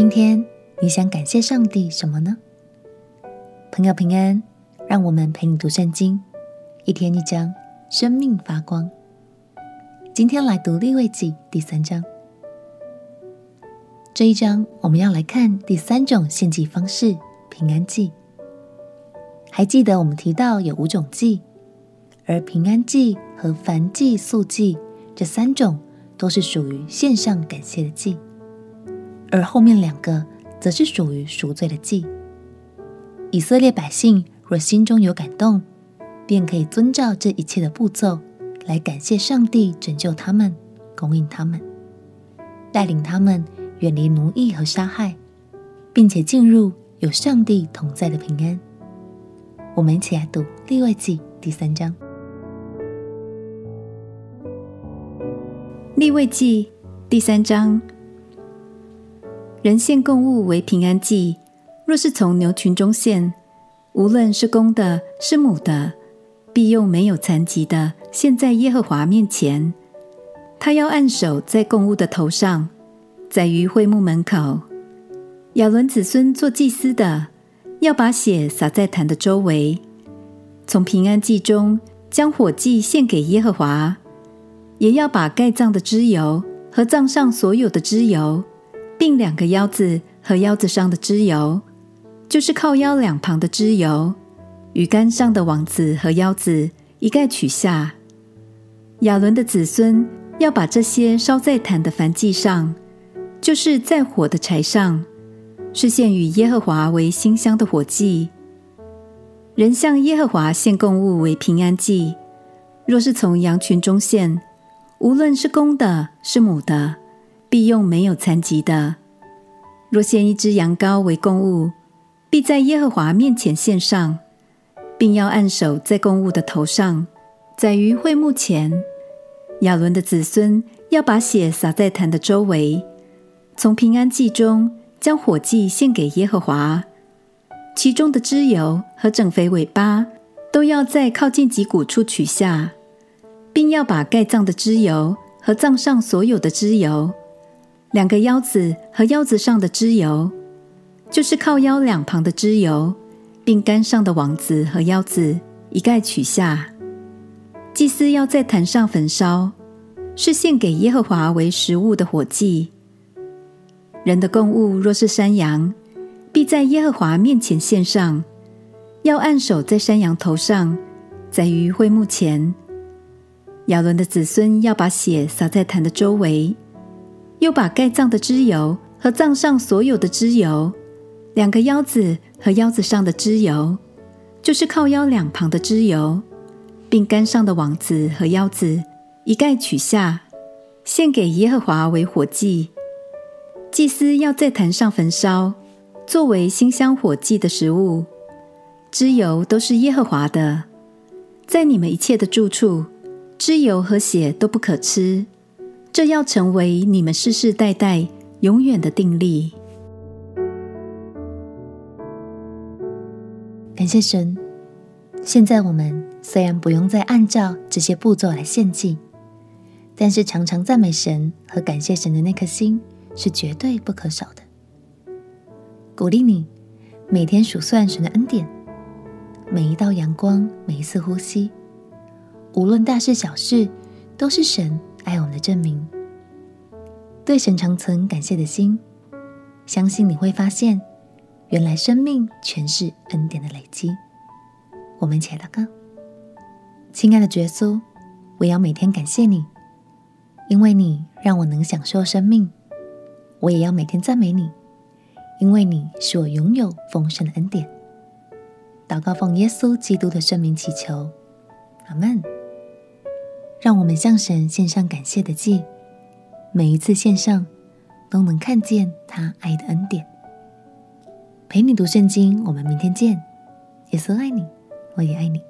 今天你想感谢上帝什么呢？朋友平安，让我们陪你读圣经，一天一章，生命发光。今天来读立位记第三章。这一章我们要来看第三种献祭方式——平安祭。还记得我们提到有五种祭，而平安祭和燔祭、素祭这三种都是属于献上感谢的祭。而后面两个则是属于赎罪的祭。以色列百姓若心中有感动，便可以遵照这一切的步骤来感谢上帝拯救他们、供应他们、带领他们远离奴役和杀害，并且进入有上帝同在的平安。我们一起来读利未记第三章。利未记第三章。人献供物为平安祭，若是从牛群中献，无论是公的，是母的，必用没有残疾的献在耶和华面前。他要按手在供物的头上，在于会幕门口。亚伦子孙做祭司的，要把血洒在坛的周围。从平安祭中将火祭献给耶和华，也要把盖脏的脂油和脏上所有的脂油。并两个腰子和腰子上的脂油，就是靠腰两旁的脂油，与竿上的网子和腰子一概取下。亚伦的子孙要把这些烧在坛的燔祭上，就是在火的柴上，是献与耶和华为馨香的火祭。人向耶和华献供物为平安祭，若是从羊群中献，无论是公的，是母的。必用没有残疾的。若献一只羊羔为供物，必在耶和华面前献上，并要按手在供物的头上，宰于会幕前。亚伦的子孙要把血洒在坛的周围，从平安祭中将火祭献给耶和华。其中的脂油和整肥尾巴都要在靠近脊骨处取下，并要把盖脏的脂油和脏上所有的脂油。两个腰子和腰子上的脂油，就是靠腰两旁的脂油，并肝上的网子和腰子，一概取下。祭司要在坛上焚烧，是献给耶和华为食物的火祭。人的供物若是山羊，必在耶和华面前献上，要按手在山羊头上，宰于会幕前。亚伦的子孙要把血洒在坛的周围。又把盖脏的脂油和脏上所有的脂油，两个腰子和腰子上的脂油，就是靠腰两旁的脂油，并肝上的网子和腰子，一概取下，献给耶和华为火祭。祭司要在坛上焚烧，作为馨香火祭的食物。脂油都是耶和华的，在你们一切的住处，脂油和血都不可吃。这要成为你们世世代代永远的定力。感谢神，现在我们虽然不用再按照这些步骤来献祭，但是常常赞美神和感谢神的那颗心是绝对不可少的。鼓励你每天数算神的恩典，每一道阳光，每一次呼吸，无论大事小事，都是神。爱我们的证明，对神常存感谢的心，相信你会发现，原来生命全是恩典的累积。我们一起来祷告，亲爱的耶稣，我要每天感谢你，因为你让我能享受生命；我也要每天赞美你，因为你使我拥有丰盛的恩典。祷告奉耶稣基督的圣名祈求，阿门。让我们向神献上感谢的祭，每一次献上都能看见他爱的恩典。陪你读圣经，我们明天见。耶稣爱你，我也爱你。